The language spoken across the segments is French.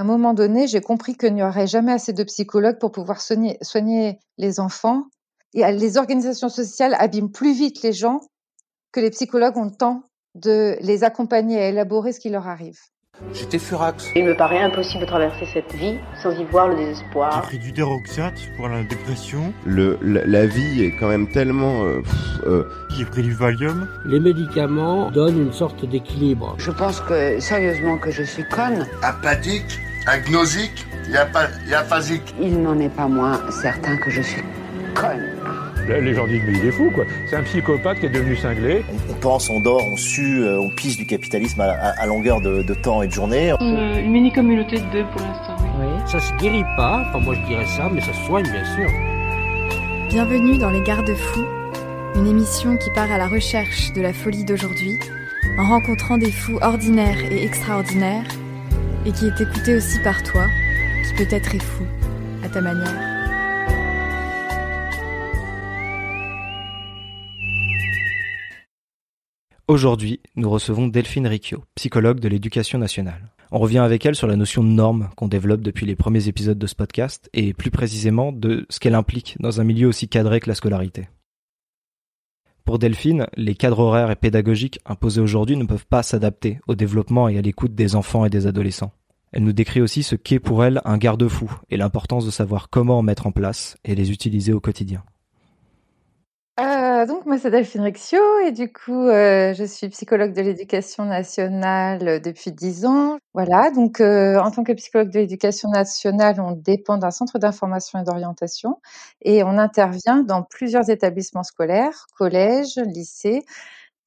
À un moment donné, j'ai compris qu'il n'y aurait jamais assez de psychologues pour pouvoir soigner, soigner les enfants. Et les organisations sociales abîment plus vite les gens que les psychologues ont le temps de les accompagner à élaborer ce qui leur arrive. J'étais furax. Il me paraît impossible de traverser cette vie sans y voir le désespoir. J'ai pris du déroxate pour la dépression. Le, la, la vie est quand même tellement... Euh, euh, J'ai pris du Valium. Les médicaments donnent une sorte d'équilibre. Je pense que, sérieusement, que je suis conne. Apathique, agnosique, y aphasique. Il n'en est pas moins certain que je suis conne. Les gens disent mais il est fou quoi. C'est un psychopathe qui est devenu cinglé. On, pense, on dort, on sue, euh, on pisse du capitalisme à, à, à longueur de, de, temps et de journée. Une, une mini communauté de deux pour l'instant. Oui. Ça se guérit pas. Enfin moi je dirais ça, mais ça se soigne bien sûr. Bienvenue dans les Garde-fous, une émission qui part à la recherche de la folie d'aujourd'hui, en rencontrant des fous ordinaires et extraordinaires, et qui est écoutée aussi par toi, qui peut-être est fou à ta manière. Aujourd'hui, nous recevons Delphine Riccio, psychologue de l'éducation nationale. On revient avec elle sur la notion de norme qu'on développe depuis les premiers épisodes de ce podcast et plus précisément de ce qu'elle implique dans un milieu aussi cadré que la scolarité. Pour Delphine, les cadres horaires et pédagogiques imposés aujourd'hui ne peuvent pas s'adapter au développement et à l'écoute des enfants et des adolescents. Elle nous décrit aussi ce qu'est pour elle un garde-fou et l'importance de savoir comment en mettre en place et les utiliser au quotidien. Euh, donc moi c'est Delphine Riccio et du coup euh, je suis psychologue de l'éducation nationale depuis dix ans. Voilà donc euh, en tant que psychologue de l'éducation nationale on dépend d'un centre d'information et d'orientation et on intervient dans plusieurs établissements scolaires, collèges, lycées,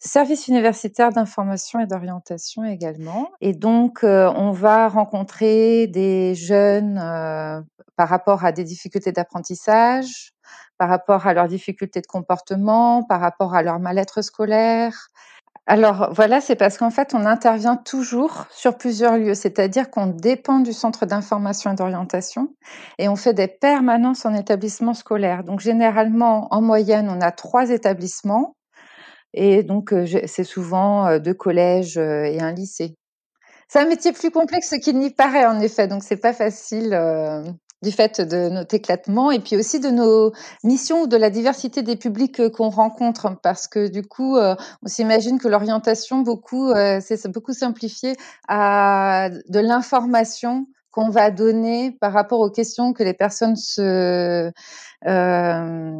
services universitaires d'information et d'orientation également. Et donc on va rencontrer des jeunes par rapport à des difficultés d'apprentissage par rapport à leurs difficultés de comportement, par rapport à leur mal-être scolaire. Alors voilà, c'est parce qu'en fait, on intervient toujours sur plusieurs lieux, c'est-à-dire qu'on dépend du centre d'information et d'orientation et on fait des permanences en établissement scolaire. Donc généralement, en moyenne, on a trois établissements et donc c'est souvent deux collèges et un lycée. C'est un métier plus complexe qu'il n'y paraît en effet, donc c'est pas facile du fait de notre éclatement et puis aussi de nos missions ou de la diversité des publics qu'on rencontre parce que du coup on s'imagine que l'orientation beaucoup euh, c'est beaucoup simplifié à de l'information qu'on va donner par rapport aux questions que les personnes se euh,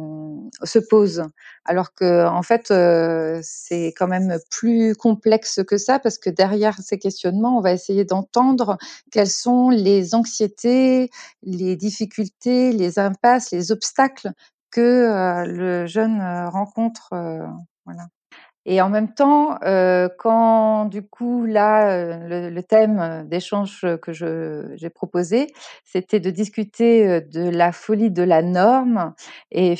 se posent. Alors que en fait, euh, c'est quand même plus complexe que ça parce que derrière ces questionnements, on va essayer d'entendre quelles sont les anxiétés, les difficultés, les impasses, les obstacles que euh, le jeune rencontre. voilà. Et en même temps, euh, quand du coup là, euh, le, le thème d'échange que je, j'ai proposé, c'était de discuter euh, de la folie de la norme. Et,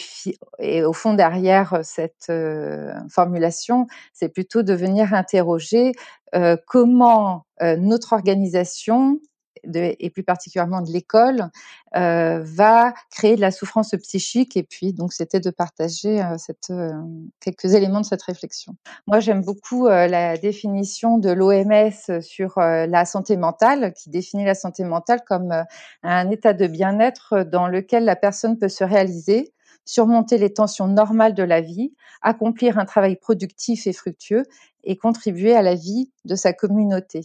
et au fond derrière cette euh, formulation, c'est plutôt de venir interroger euh, comment notre organisation et plus particulièrement de l'école, euh, va créer de la souffrance psychique. Et puis, donc, c'était de partager euh, euh, quelques éléments de cette réflexion. Moi, j'aime beaucoup la définition de l'OMS sur la santé mentale, qui définit la santé mentale comme un état de bien-être dans lequel la personne peut se réaliser surmonter les tensions normales de la vie, accomplir un travail productif et fructueux et contribuer à la vie de sa communauté.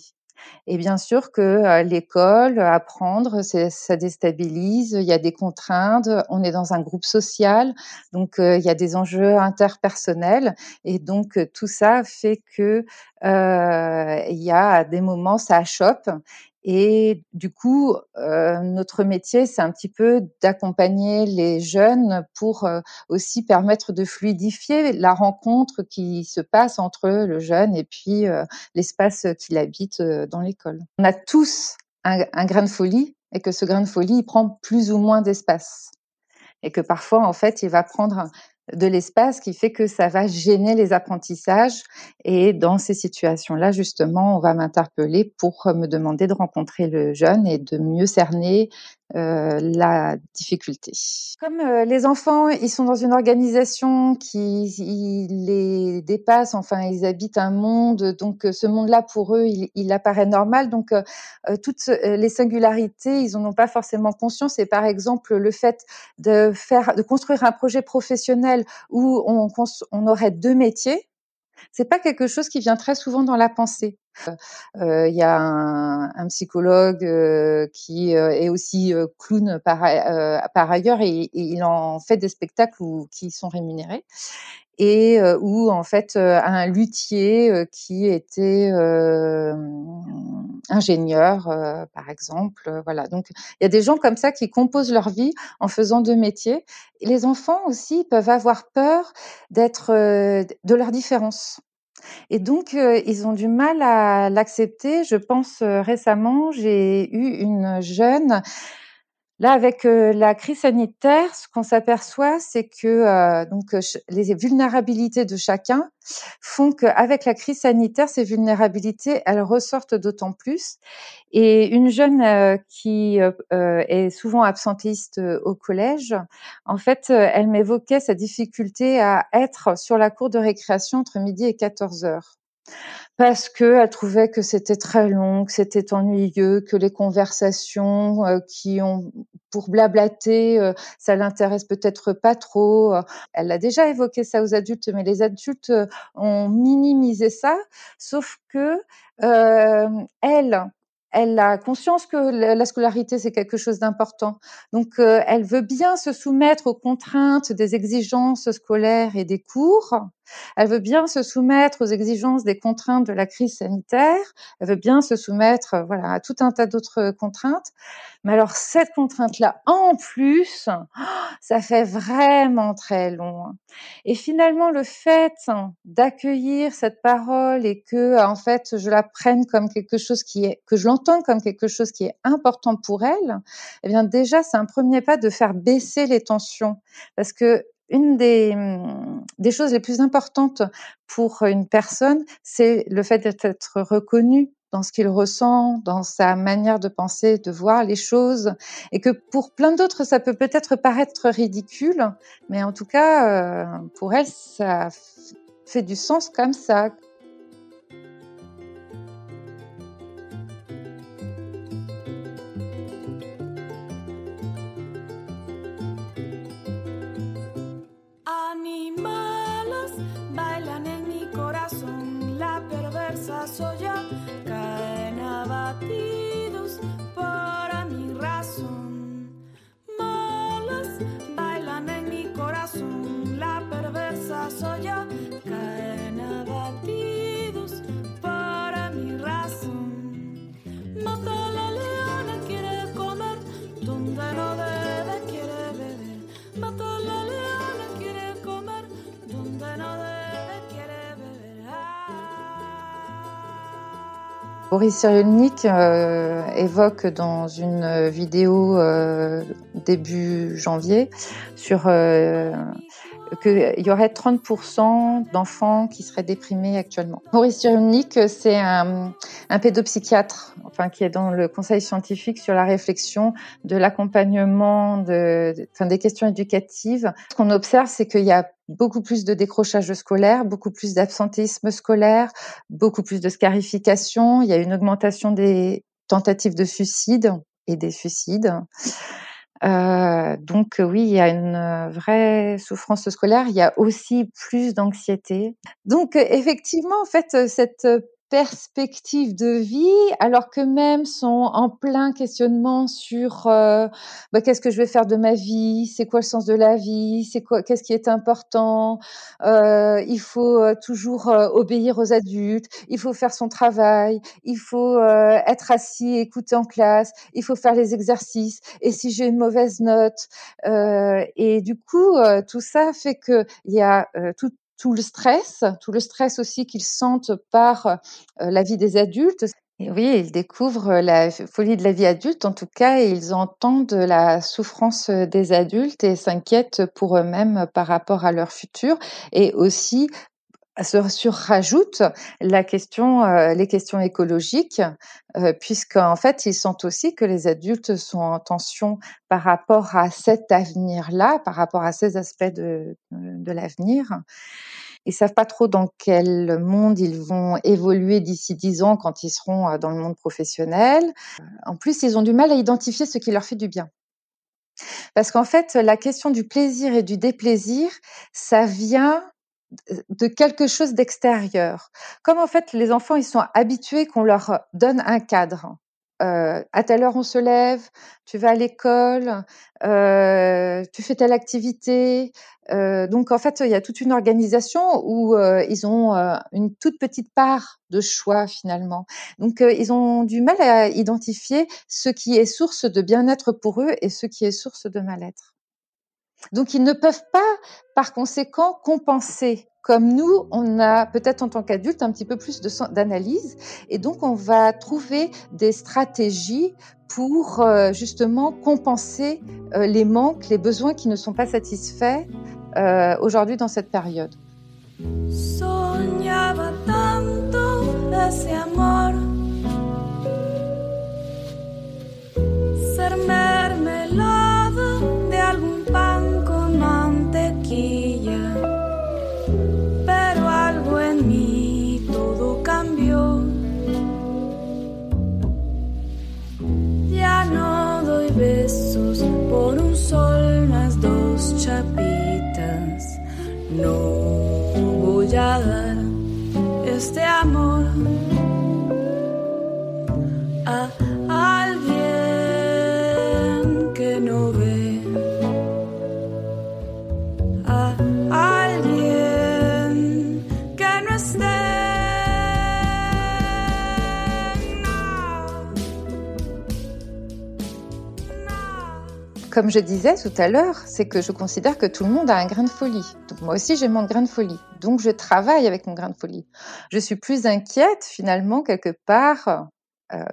Et bien sûr que l'école, apprendre, ça déstabilise, il y a des contraintes, on est dans un groupe social, donc il y a des enjeux interpersonnels, et donc tout ça fait que euh, il y a des moments ça achoppe et du coup, euh, notre métier, c'est un petit peu d'accompagner les jeunes pour euh, aussi permettre de fluidifier la rencontre qui se passe entre le jeune et puis euh, l'espace qu'il habite dans l'école. On a tous un, un, grain de folie et que ce grain de folie, il prend plus ou moins d'espace. Et que parfois, en fait, il va prendre de l'espace qui fait que ça va gêner les apprentissages. Et dans ces situations-là, justement, on va m'interpeller pour me demander de rencontrer le jeune et de mieux cerner euh, la difficulté. Comme euh, les enfants, ils sont dans une organisation qui les dépasse, enfin ils habitent un monde, donc ce monde-là pour eux, il, il, apparaît normal. Donc toutes les singularités, ils n'en ont pas forcément conscience. Et par exemple, le fait de faire, de construire un projet professionnel où on, on aurait deux métiers, c'est pas quelque chose qui vient très souvent dans la pensée. Il euh, y a un, psychologue euh, qui euh, est aussi clown par, ailleurs et, il en fait des spectacles où, qui sont rémunérés et euh, ou en fait euh, un luthier euh, qui était ingénieur par exemple voilà. Donc il y a des gens comme ça qui composent leur vie en faisant deux métiers. Les enfants aussi peuvent avoir peur d'être de leur différence et donc, ils ont du mal à l'accepter. Je pense récemment, j'ai eu une jeune Là, avec euh, la crise sanitaire, ce qu'on s'aperçoit, c'est que euh, donc euh, les vulnérabilités de chacun font qu'avec la crise sanitaire, ces vulnérabilités, elles ressortent d'autant plus. Et une jeune qui est souvent absentiste au collège, en fait, elle m'évoquait sa difficulté à être sur la cour de récréation entre midi et 14 heures parce qu'elle trouvait que c'était très long, que c'était ennuyeux, que les conversations euh, qui ont pour blablater, euh, ça l'intéresse peut-être pas trop. Elle a déjà évoqué ça aux adultes, mais les adultes euh, ont minimisé ça, sauf que elle, elle a conscience que la scolarité c'est quelque chose d'important. Donc euh, elle veut bien se soumettre aux contraintes des exigences scolaires et des cours. Elle veut bien se soumettre aux exigences des contraintes de la crise sanitaire. Elle veut bien se soumettre voilà à tout un tas d'autres contraintes. Mais alors cette contrainte là en plus, ça fait vraiment très long. Et finalement le fait d'accueillir cette parole et que en fait je la prenne comme quelque chose qui est que je comme quelque chose qui est important pour elle, eh bien déjà c'est un premier pas de faire baisser les tensions parce que une des, des choses les plus importantes pour une personne, c'est le fait d'être reconnu dans ce qu'il ressent, dans sa manière de penser, de voir les choses, et que pour plein d'autres, ça peut peut-être paraître ridicule, mais en tout cas, euh, pour elle, ça fait du sens comme ça. animales bailan en mi corazón. La perversa soy yo Boris Cyrulnik euh, évoque dans une vidéo euh, début janvier sur euh, qu'il y aurait 30% d'enfants qui seraient déprimés actuellement. Maurice Cyrulnik, c'est un, un, pédopsychiatre, qui est dans le conseil scientifique sur la réflexion de l'accompagnement des questions éducatives. Ce qu'on observe, c'est qu'il y a beaucoup plus de décrochage scolaire, beaucoup plus d'absentéisme scolaire, beaucoup plus de scarification. Il y a une augmentation des tentatives de suicide et des suicides. Euh, donc oui, il y a une vraie souffrance scolaire. Il y a aussi plus d'anxiété. Donc effectivement, en fait, cette perspective de vie, alors que même sont en plein questionnement sur euh, bah, qu'est-ce que je vais faire de ma vie, c'est quoi le sens de la vie, c'est quoi, qu'est-ce qui est important. Euh, il faut euh, toujours euh, obéir aux adultes, il faut faire son travail, il faut être assis, écouter en classe, il faut faire les exercices. Et si j'ai une mauvaise note, et du coup tout ça fait que il y a tout tout le stress, tout le stress aussi qu'ils sentent par euh, la vie des adultes. Oui, ils découvrent la folie de la vie adulte, en tout cas, ils entendent la souffrance des adultes et s'inquiètent pour eux-mêmes par rapport à leur futur et aussi se surrajoute la question, euh, les questions écologiques, euh, puisqu'en fait, ils sentent aussi que les adultes sont en tension par rapport à cet avenir-là, par rapport à ces aspects de, de l'avenir. Ils savent pas trop dans quel monde ils vont évoluer d'ici dix ans quand ils seront euh, dans le monde professionnel. En plus, ils ont du mal à identifier ce qui leur fait du bien. Parce qu'en fait, la question du plaisir et du déplaisir, ça vient de quelque chose d'extérieur. Comme en fait les enfants ils sont habitués qu'on leur donne un cadre. Euh, à telle heure on se lève, tu vas à l'école, euh, tu fais telle activité. Euh, donc en fait il y a toute une organisation où euh, ils ont euh, une toute petite part de choix finalement. Donc euh, ils ont du mal à identifier ce qui est source de bien-être pour eux et ce qui est source de mal-être. Donc ils ne peuvent pas, par conséquent, compenser. Comme nous, on a peut-être en tant qu'adulte un petit peu plus d'analyse et donc on va trouver des stratégies pour euh, justement compenser euh, les manques, les besoins qui ne sont pas satisfaits euh, aujourd'hui dans cette période. este amor. Comme je disais tout à l'heure, c'est que je considère que tout le monde a un grain de folie. Donc moi aussi j'ai mon grain de folie. Donc je travaille avec mon grain de folie. Je suis plus inquiète finalement quelque part, euh,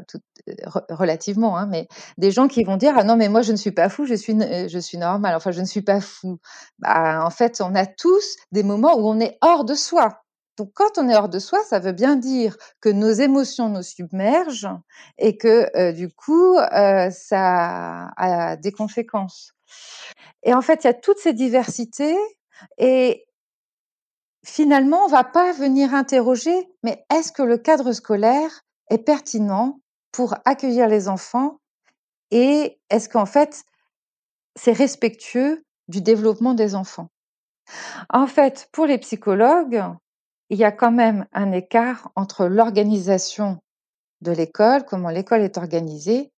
re- relativement, hein, mais des gens qui vont dire ah non mais moi je ne suis pas fou, je suis n- je suis normal. Enfin je ne suis pas fou. Bah en fait on a tous des moments où on est hors de soi. Donc quand on est hors de soi, ça veut bien dire que nos émotions nous submergent et que euh, du coup euh, ça a des conséquences. Et en fait, il y a toutes ces diversités et finalement, on va pas venir interroger, mais est-ce que le cadre scolaire est pertinent pour accueillir les enfants et est-ce qu'en fait, c'est respectueux du développement des enfants? En fait, pour les psychologues, il y a quand même un écart entre l'organisation de l'école, comment l'école est organisée,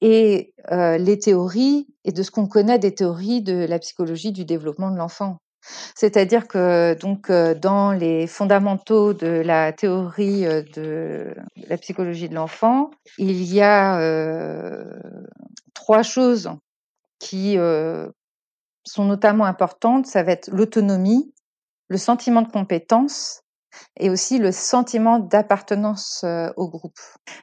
et euh, les théories et de ce qu'on connaît des théories de la psychologie du développement de l'enfant. C'est-à-dire que donc euh, dans les fondamentaux de la théorie euh, de la psychologie de l'enfant, il y a trois choses qui sont notamment importantes. Ça va être l'autonomie, le sentiment de compétence et aussi le sentiment d'appartenance euh, au groupe.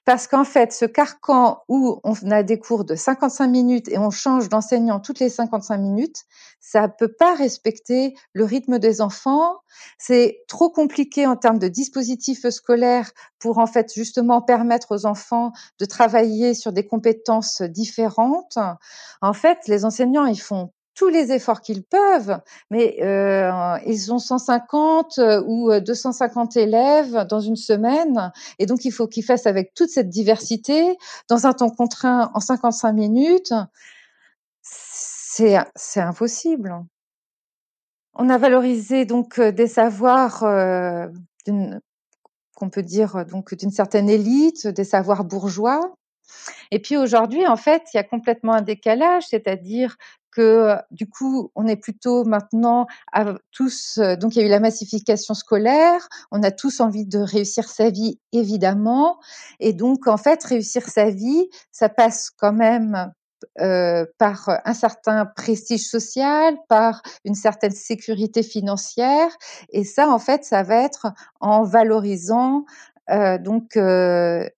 Parce qu'en fait, ce carcan où on a des cours de 55 minutes et on change d'enseignant toutes les 55 minutes, ça peut pas respecter le rythme des enfants. C'est trop compliqué en termes de dispositifs scolaires pour en fait justement permettre aux enfants de travailler sur des compétences différentes. En fait, les enseignants, ils font tous les efforts qu'ils peuvent, mais euh, ils ont 150 ou 250 élèves dans une semaine, et donc il faut qu'ils fassent avec toute cette diversité dans un temps contraint en 55 minutes. C'est impossible. On a valorisé donc euh, des savoirs euh, qu'on peut dire euh, donc d'une certaine élite, des savoirs bourgeois. Et puis aujourd'hui, en fait, il y a complètement un décalage, c'est-à-dire que du coup, on est plutôt maintenant à tous. euh, Donc, il y a eu la massification scolaire. On a tous envie de réussir sa vie, évidemment. Et donc, en fait, réussir sa vie, ça passe quand même euh, par un certain prestige social, par une certaine sécurité financière. Et ça, en fait, ça va être en valorisant euh, donc euh,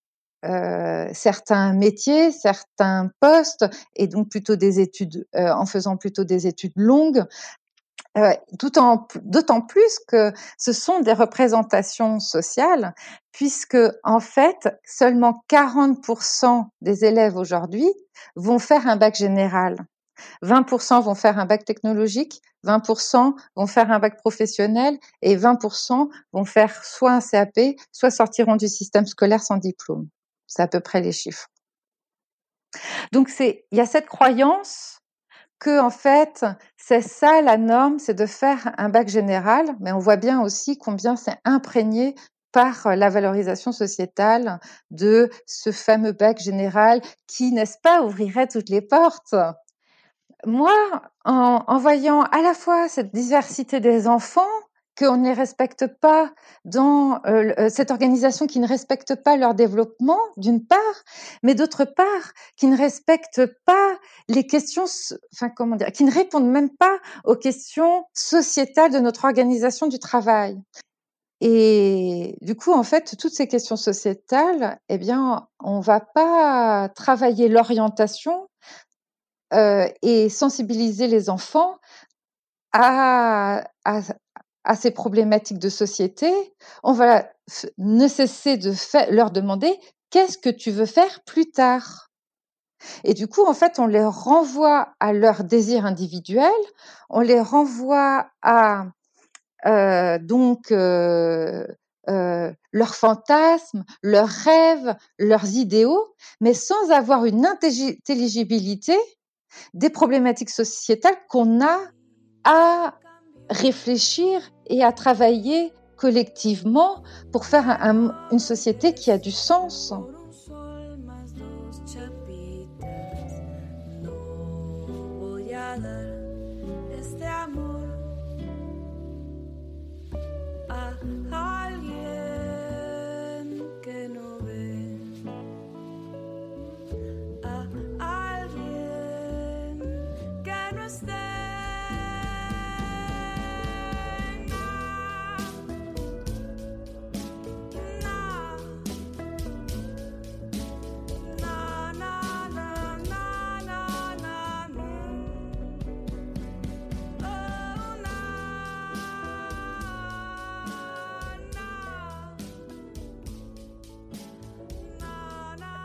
euh, certains métiers, certains postes, et donc plutôt des études, euh, en faisant plutôt des études longues, Euh, d'autant plus que ce sont des représentations sociales, puisque en fait, seulement 40% des élèves aujourd'hui vont faire un bac général. 20% vont faire un bac technologique, 20% vont faire un bac professionnel et 20% vont faire soit un CAP, soit sortiront du système scolaire sans diplôme. C'est à peu près les chiffres. Donc c'est, il y a cette croyance que en fait c'est ça la norme, c'est de faire un bac général, mais on voit bien aussi combien c'est imprégné par la valorisation sociétale de ce fameux bac général qui, n'est-ce pas, ouvrirait toutes les portes. Moi, en, en voyant à la fois cette diversité des enfants, qu'on ne les respecte pas dans euh, euh, cette organisation qui ne respecte pas leur développement, d'une part, mais d'autre part, qui ne respecte pas les questions, enfin comment dire, qui ne répondent même pas aux questions sociétales de notre organisation du travail. Et du coup, en fait, toutes ces questions sociétales, eh bien, on va pas travailler l'orientation euh, et sensibiliser les enfants à, à, à ces problématiques de société, on va ne cesser de leur demander qu'est-ce que tu veux faire plus tard. Et du coup, en fait, on les renvoie à leurs désirs individuels, on les renvoie à euh, donc euh, euh, leurs fantasmes, leurs rêves, leurs idéaux, mais sans avoir une intelligibilité des problématiques sociétales qu'on a à réfléchir et à travailler collectivement pour faire un, une société qui a du sens.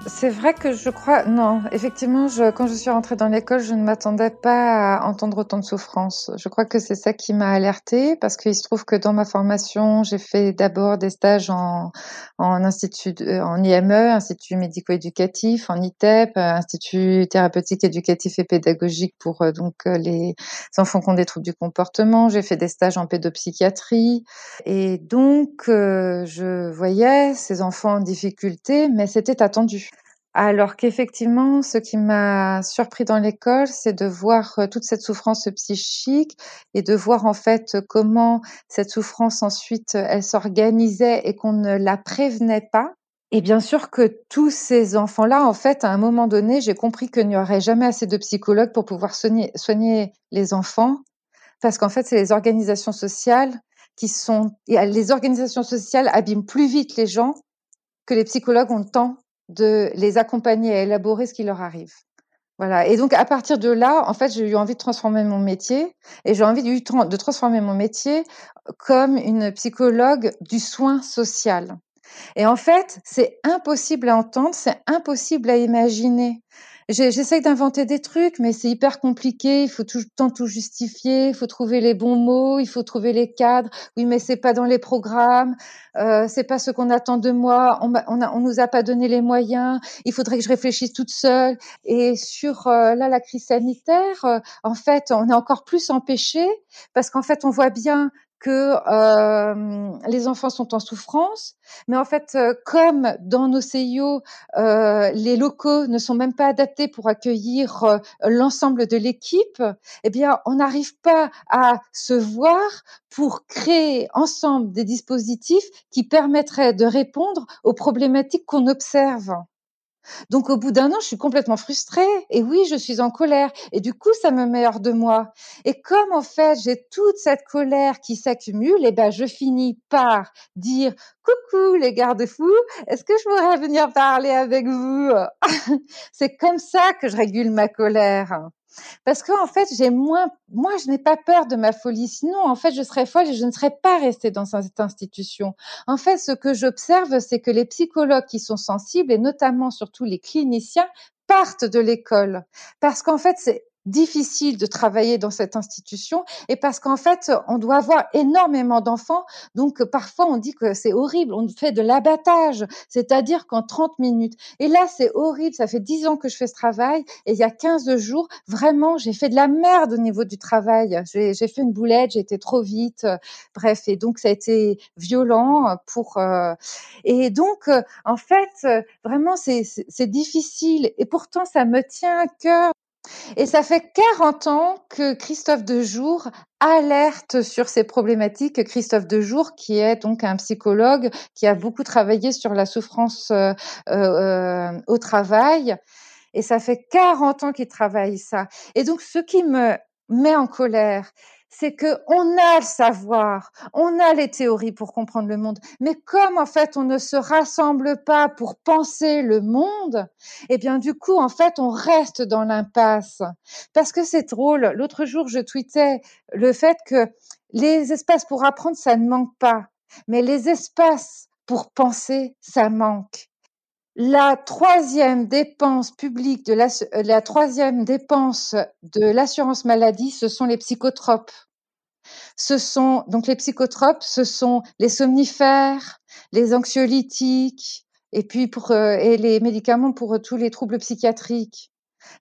C'est vrai que je crois, non, effectivement, je, quand je suis rentrée dans l'école, je ne m'attendais pas à entendre autant de souffrance. Je crois que c'est ça qui m'a alertée, parce qu'il se trouve que dans ma formation, j'ai fait d'abord des stages en, en institut, en IME, institut médico-éducatif, en ITEP, institut thérapeutique, éducatif et pédagogique pour euh, donc euh, les enfants qui ont des troubles du comportement. J'ai fait des stages en pédopsychiatrie, et donc euh, je voyais ces enfants en difficulté, mais c'était attendu. Alors qu'effectivement, ce qui m'a surpris dans l'école, c'est de voir euh, toute cette souffrance psychique et de voir en fait comment cette souffrance ensuite, elle s'organisait et qu'on ne la prévenait pas. Et bien sûr que tous ces enfants-là, en fait, à un moment donné, j'ai compris qu'il n'y aurait jamais assez de psychologues pour pouvoir soigner, soigner les enfants, parce qu'en fait, c'est les organisations sociales qui sont, les organisations sociales abîment plus vite les gens que les psychologues ont le temps de les accompagner à élaborer ce qui leur arrive. Voilà. Et donc, à partir de là, en fait, j'ai eu envie de transformer mon métier et j'ai envie de transformer mon métier comme une psychologue du soin social. Et en fait, c'est impossible à entendre, c'est impossible à imaginer. J'essaye d'inventer des trucs, mais c'est hyper compliqué. Il faut tout le temps tout justifier. Il faut trouver les bons mots. Il faut trouver les cadres. Oui, mais c'est pas dans les programmes. Euh, c'est pas ce qu'on attend de moi. On, on, a, on nous a pas donné les moyens. Il faudrait que je réfléchisse toute seule. Et sur euh, là la crise sanitaire, euh, en fait, on est encore plus empêché parce qu'en fait, on voit bien que euh, les enfants sont en souffrance, mais en fait, euh, comme dans nos CIO, euh, les locaux ne sont même pas adaptés pour accueillir euh, l'ensemble de l'équipe, eh bien, on n'arrive pas à se voir pour créer ensemble des dispositifs qui permettraient de répondre aux problématiques qu'on observe. Donc au bout d'un an, je suis complètement frustrée et oui, je suis en colère et du coup, ça me met hors de moi. Et comme en fait, j'ai toute cette colère qui s'accumule, et eh ben je finis par dire coucou les garde-fous, est-ce que je pourrais venir parler avec vous? C'est comme ça que je régule ma colère. Parce qu'en fait, j'ai moins, moi, je n'ai pas peur de ma folie. Sinon, en fait, je serais folle et je ne serais pas restée dans cette institution. En fait, ce que j'observe, c'est que les psychologues qui sont sensibles, et notamment surtout les cliniciens, partent de l'école. Parce qu'en fait, c'est difficile de travailler dans cette institution et parce qu'en fait, on doit avoir énormément d'enfants. Donc, parfois, on dit que c'est horrible. On fait de l'abattage, c'est-à-dire qu'en 30 minutes. Et là, c'est horrible. Ça fait 10 ans que je fais ce travail et il y a 15 jours, vraiment, j'ai fait de la merde au niveau du travail. J'ai fait une boulette, j'ai été trop vite. Bref, et donc, ça a été violent pour, euh, et donc, en fait, vraiment, c'est difficile. Et pourtant, ça me tient à cœur et ça fait 40 ans que Christophe Dejour alerte sur ces problématiques. Christophe Dejour, qui est donc un psychologue qui a beaucoup travaillé sur la souffrance euh, euh, au travail. Et ça fait 40 ans qu'il travaille ça. Et donc, ce qui me met en colère, c'est que on a le savoir, on a les théories pour comprendre le monde, mais comme en fait on ne se rassemble pas pour penser le monde, eh bien du coup en fait on reste dans l'impasse. Parce que c'est drôle, l'autre jour je tweetais le fait que les espaces pour apprendre ça ne manque pas, mais les espaces pour penser ça manque. La troisième dépense publique de la, euh, la troisième dépense de l'assurance maladie, ce sont les psychotropes. Ce sont donc les psychotropes, ce sont les somnifères, les anxiolytiques, et puis pour euh, et les médicaments pour tous les troubles psychiatriques.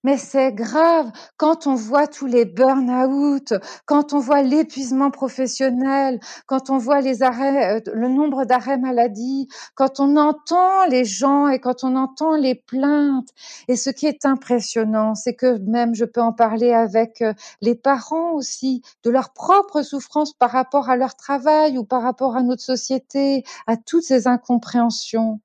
Mais c'est grave quand on voit tous les burn-out, quand on voit l'épuisement professionnel, quand on voit les arrêts, euh, le nombre d'arrêts maladie, quand on entend les gens et quand on entend les plaintes. Et ce qui est impressionnant, c'est que même je peux en parler avec euh, les parents aussi, de leur propre souffrance par rapport à leur travail ou par rapport à notre société, à toutes ces incompréhensions.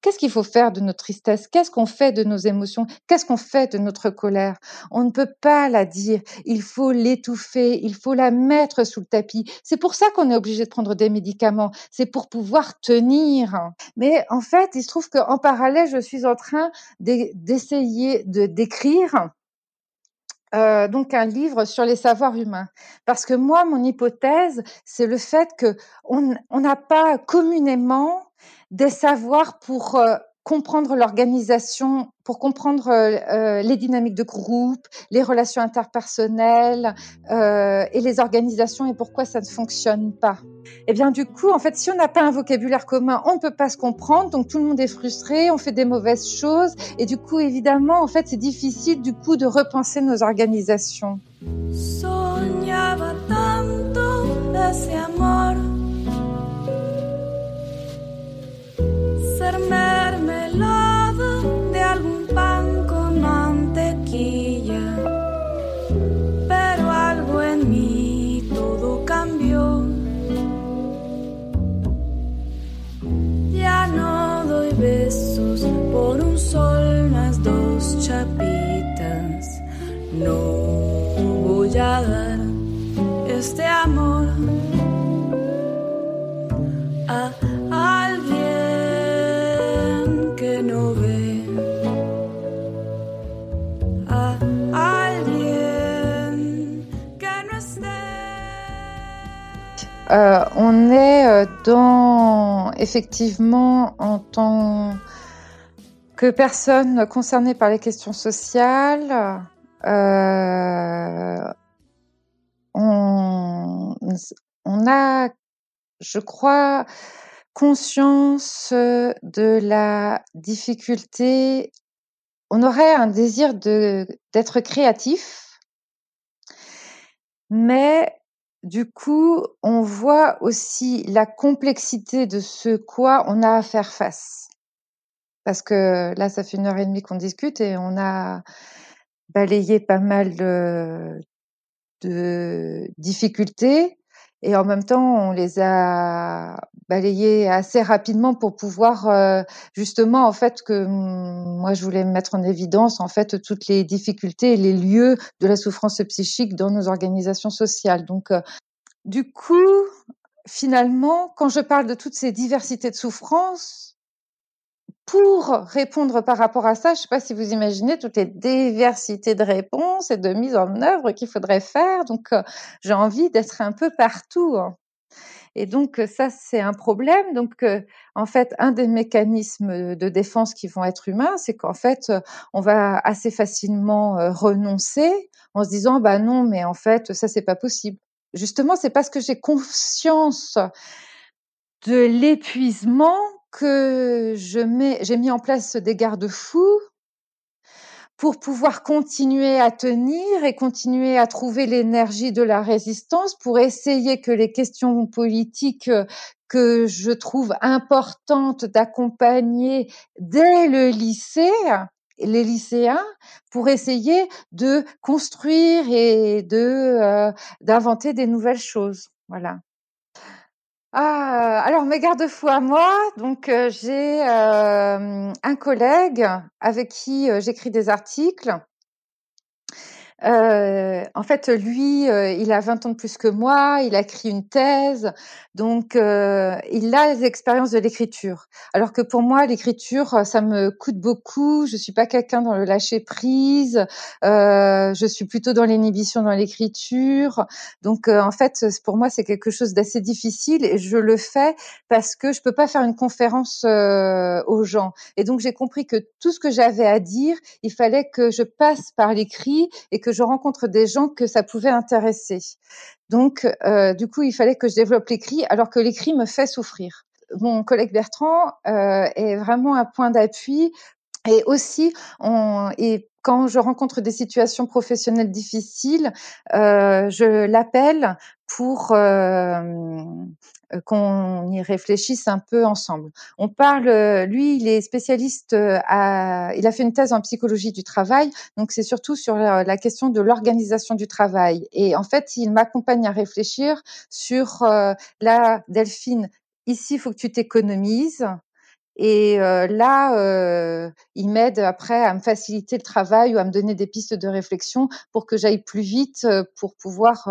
Qu'est-ce qu'il faut faire de notre tristesse Qu'est-ce qu'on fait de nos émotions? Qu'est-ce qu'on fait de notre colère? On ne peut pas la dire. Il faut l'étouffer. Il faut la mettre sous le tapis. C'est pour ça qu'on est obligé de prendre des médicaments. C'est pour pouvoir tenir. Mais en fait, il se trouve qu'en parallèle, je suis en train d'essayer de d'écrire euh, donc un livre sur les savoirs humains. Parce que moi, mon hypothèse, c'est le fait que on n'a pas communément des savoirs pour euh, comprendre l'organisation, pour comprendre euh, euh, les dynamiques de groupe, les relations interpersonnelles et les organisations et pourquoi ça ne fonctionne pas. Et eh bien du coup, en fait, si on n'a pas un vocabulaire commun, on ne peut pas se comprendre, donc tout le monde est frustré, on fait des mauvaises choses et du coup, évidemment, en fait, c'est difficile du coup de repenser nos organisations. Euh, on est euh, dans, effectivement, en tant que personne concernée par les questions sociales, euh, on, a, je crois, conscience de la difficulté. On aurait un désir d'être créatif, mais du coup, on voit aussi la complexité de ce quoi on a à faire face. Parce que là, ça fait une heure et demie qu'on discute et on a balayé pas mal de, difficultés et en même temps, on les a balayées assez rapidement pour pouvoir euh, justement, en fait, que mm, moi, je voulais mettre en évidence, en fait, toutes les difficultés et les lieux de la souffrance psychique dans nos organisations sociales. Donc, euh, du coup, finalement, quand je parle de toutes ces diversités de souffrances, pour répondre par rapport à ça, je ne sais pas si vous imaginez toutes les diversités de réponses et de mise en œuvre qu'il faudrait faire. Donc, euh, j'ai envie d'être un peu partout. Hein. Et donc, ça, c'est un problème. Donc, euh, en fait, un des mécanismes de défense qui vont être humains, c'est qu'en fait, on va assez facilement renoncer en se disant, bah non, mais en fait, ça, c'est pas possible. Justement, c'est parce que j'ai conscience de l'épuisement que je mets, j'ai mis en place des garde-fous pour pouvoir continuer à tenir et continuer à trouver l'énergie de la résistance pour essayer que les questions politiques que je trouve importantes d'accompagner dès le lycée, les lycéens, pour essayer de construire et de euh, d'inventer des nouvelles choses. Voilà. Ah, alors mes garde-fous à moi, donc euh, j'ai euh, un collègue avec qui euh, j'écris des articles euh, en fait, lui, euh, il a 20 ans de plus que moi, il a écrit une thèse, donc euh, il a les expériences de l'écriture. Alors que pour moi, l'écriture, ça me coûte beaucoup. Je suis pas quelqu'un dans le lâcher prise. je suis plutôt dans l'inhibition dans l'écriture. Donc, en fait, pour moi, c'est quelque chose d'assez difficile et je le fais parce que je peux pas faire une conférence aux gens. Et donc, j'ai compris que tout ce que j'avais à dire, il fallait que je passe par l'écrit et que je rencontre des gens que ça pouvait intéresser. Donc, euh, du coup, il fallait que je développe l'écrit, alors que l'écrit me fait souffrir. Mon collègue Bertrand euh, est vraiment un point d'appui. Et aussi, on, et quand je rencontre des situations professionnelles difficiles, euh, je l'appelle pour euh, euh, qu'on y réfléchisse un peu ensemble. On parle, euh, lui, il est spécialiste, euh, à, il a fait une thèse en psychologie du travail, donc c'est surtout sur la, question de l'organisation du travail. Et en fait, il m'accompagne à réfléchir sur la Delphine. Ici, il faut que tu t'économises. Et là, il m'aide après à me faciliter le travail ou à me donner des pistes de réflexion pour que j'aille plus vite pour pouvoir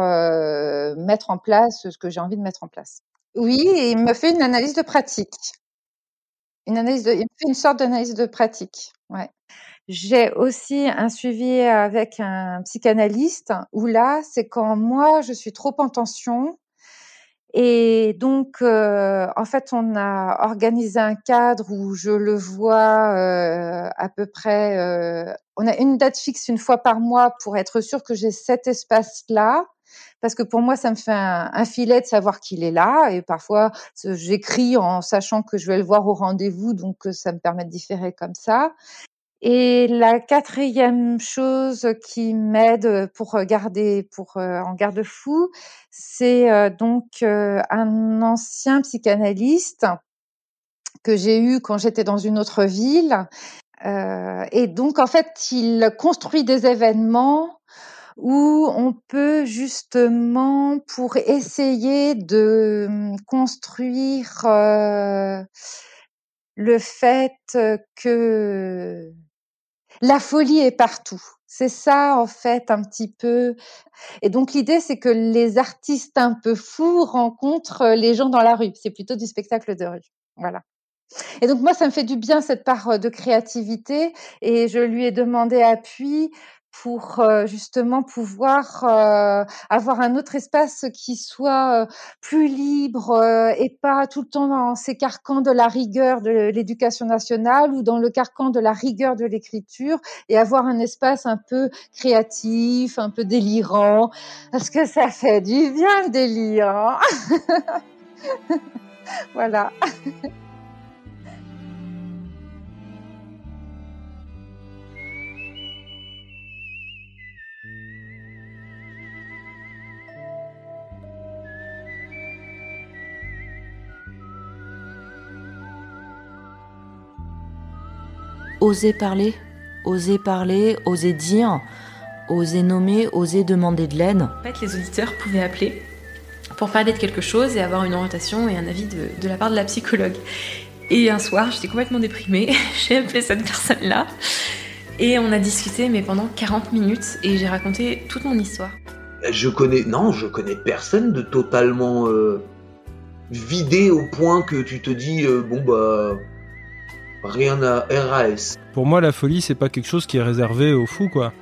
mettre en place ce que j'ai envie de mettre en place. Oui, il me fait une analyse de pratique. Une analyse de il me fait une sorte d'analyse de pratique, ouais. J'ai aussi un suivi avec un psychanalyste où là, c'est quand moi, je suis trop en tension et donc, euh, en fait, on a organisé un cadre où je le vois euh, à peu près. Euh, on a une date fixe une fois par mois pour être sûr que j'ai cet espace-là parce que pour moi, ça me fait un, filet de savoir qu'il est là. Et parfois, j'écris en sachant que je vais le voir au rendez-vous, donc euh, ça me permet de différer comme ça. Et la quatrième chose qui m'aide pour garder, pour euh, en garde-fou, c'est euh, donc un ancien psychanalyste que j'ai eu quand j'étais dans une autre ville. et donc, en fait, il construit des événements où on peut justement, pour essayer de hum, construire euh, le fait que la folie est partout. C'est ça, en fait, un petit peu. Et donc, l'idée, c'est que les artistes un peu fous rencontrent les gens dans la rue. C'est plutôt du spectacle de rue. Voilà. Et donc moi, ça me fait du bien cette part de créativité et je lui ai demandé appui pour euh, justement pouvoir euh, avoir un autre espace qui soit euh, plus libre et pas tout le temps dans ces carcans de la rigueur de l'éducation nationale ou dans le carcan de la rigueur de l'écriture et avoir un espace un peu créatif, un peu délirant, parce que ça fait du bien le délire. Hein. voilà. oser parler, oser parler, oser dire, oser nommer, oser demander de l'aide. En fait, les auditeurs pouvaient appeler pour parler de quelque chose et avoir une orientation et un avis de, la part de la psychologue. Et un soir, j'étais complètement déprimée, j'ai appelé cette personne-là et on a discuté, mais pendant 40 minutes, et j'ai raconté toute mon histoire. Je connais, non, je connais personne de totalement euh, vidé au point que tu te dis, euh, bon bah rien à RAS. Pour moi, la folie, c'est pas quelque chose qui est réservé aux fous, quoi.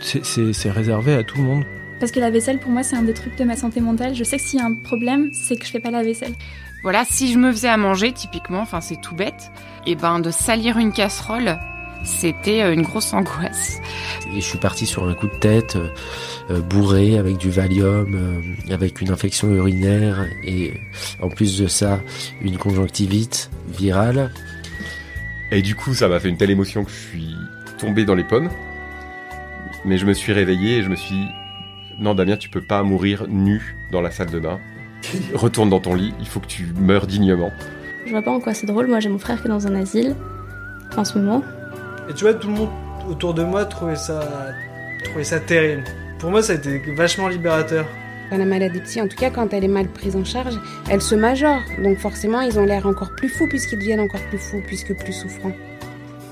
C'est réservé à tout le monde. Parce que la vaisselle, pour moi, c'est un des trucs de ma santé mentale. Je sais que s'il y a un problème, c'est que je fais pas la vaisselle. Voilà, si je me faisais à manger, typiquement, enfin c'est tout bête, et ben de salir une casserole, c'était euh, une grosse angoisse. Et je suis parti sur un coup de tête, euh, bourré, avec du Valium, euh, avec une infection urinaire, et en plus de ça, une conjonctivite virale. Et du coup, ça m'a fait une telle émotion que je suis tombé dans les pommes. Mais je me suis réveillé et je me suis dit, non Damien, tu peux pas mourir nu dans la salle de bain. Retourne dans ton lit, il faut que tu meurs dignement. Je vois pas en quoi c'est drôle, moi j'ai mon frère qui est dans un asile, en ce moment. Et tu vois, tout le monde autour de moi trouvait ça, trouvait ça terrible. Pour moi, ça a été vachement libérateur. La maladie psy, en tout cas, quand elle est mal prise en charge, elle se majore. Donc forcément, ils ont l'air encore plus fous puisqu'ils deviennent encore plus fous, puisque plus souffrants.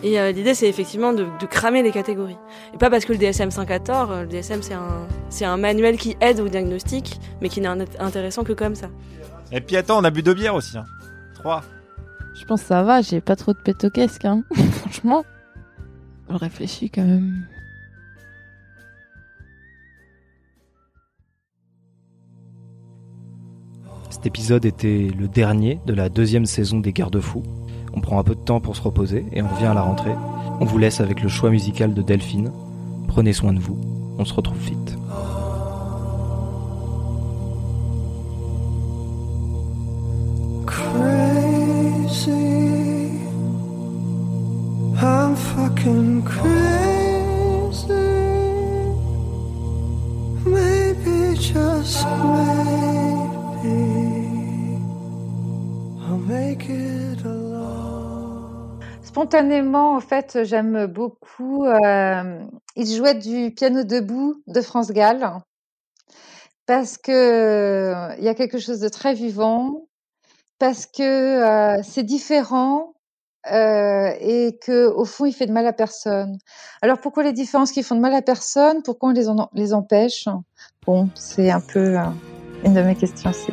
Et euh, l'idée, c'est effectivement de, de, cramer les catégories. Et pas parce que le DSM-5 a tort, le DSM, c'est un, c'est un manuel qui aide au diagnostic, mais qui n'est intéressant que comme ça. Et puis attends, on a bu deux bières aussi. Hein. Trois. Je pense que ça va, j'ai pas trop de casque, hein. franchement. Je réfléchis quand même. Cet épisode était le dernier de la deuxième saison des Garde-Fous. On prend un peu de temps pour se reposer et on revient à la rentrée. On vous laisse avec le choix musical de Delphine. Prenez soin de vous. On se retrouve vite. Spontanément, en fait, j'aime beaucoup. Euh, il jouait du piano debout de France Gall parce que euh, il y a quelque chose de très vivant, parce que euh, c'est différent et que au fond, il fait de mal à personne. Alors pourquoi les différences qui font de mal à personne? Pourquoi on les, empêche? Bon, c'est un peu une de mes questions aussi.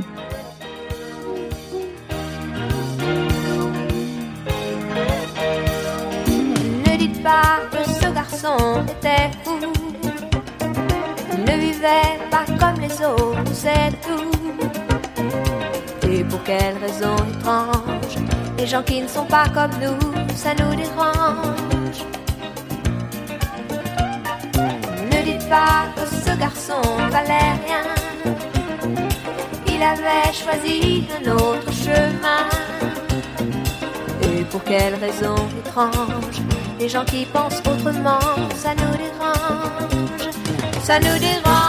Pas que ce garçon était fou. Il ne vivait pas comme les autres, c'est tout. Et pour quelle raison étrange Les gens qui ne sont pas comme nous, ça nous dérange. Ne dites pas que ce garçon valait rien. Il avait choisi un autre chemin. Et pour quelle raison étrange Les gens qui pensent autrement, ça nous dérange. Ça nous dérange.